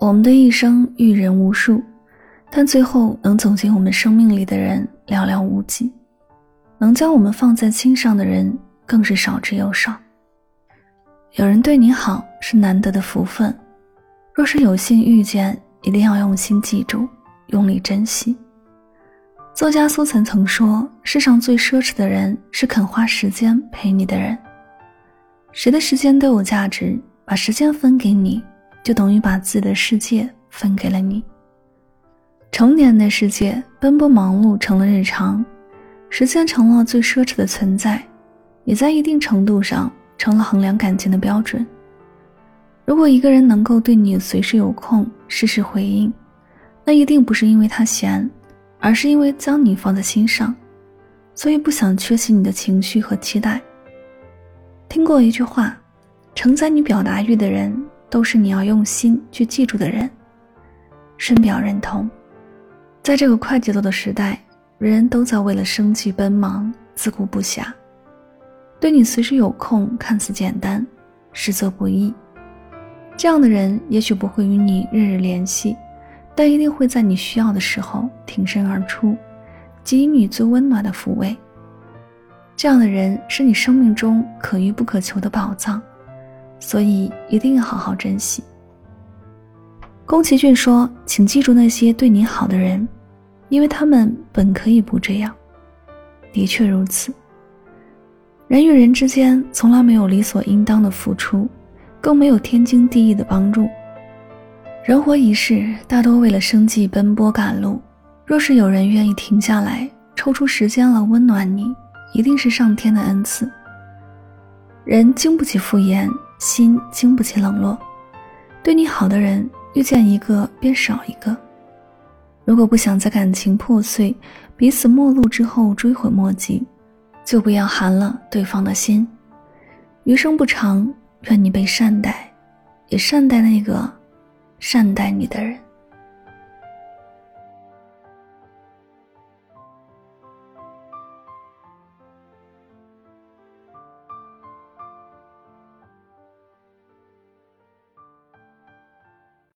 我们的一生遇人无数，但最后能走进我们生命里的人寥寥无几，能将我们放在心上的人更是少之又少。有人对你好是难得的福分，若是有幸遇见，一定要用心记住，用力珍惜。作家苏岑曾说：“世上最奢侈的人是肯花时间陪你的人。谁的时间都有价值，把时间分给你。”就等于把自己的世界分给了你。成年的世界，奔波忙碌成了日常，时间成了最奢侈的存在，也在一定程度上成了衡量感情的标准。如果一个人能够对你随时有空、事事回应，那一定不是因为他闲，而是因为将你放在心上，所以不想缺席你的情绪和期待。听过一句话：承载你表达欲的人。都是你要用心去记住的人。深表认同。在这个快节奏的时代，人人都在为了生计奔忙，自顾不暇。对你随时有空，看似简单，实则不易。这样的人也许不会与你日日联系，但一定会在你需要的时候挺身而出，给予你最温暖的抚慰。这样的人是你生命中可遇不可求的宝藏。所以一定要好好珍惜。宫崎骏说：“请记住那些对你好的人，因为他们本可以不这样。”的确如此。人与人之间从来没有理所应当的付出，更没有天经地义的帮助。人活一世，大多为了生计奔波赶路。若是有人愿意停下来，抽出时间来温暖你，一定是上天的恩赐。人经不起敷衍。心经不起冷落，对你好的人遇见一个便少一个。如果不想在感情破碎、彼此陌路之后追悔莫及，就不要寒了对方的心。余生不长，愿你被善待，也善待那个善待你的人。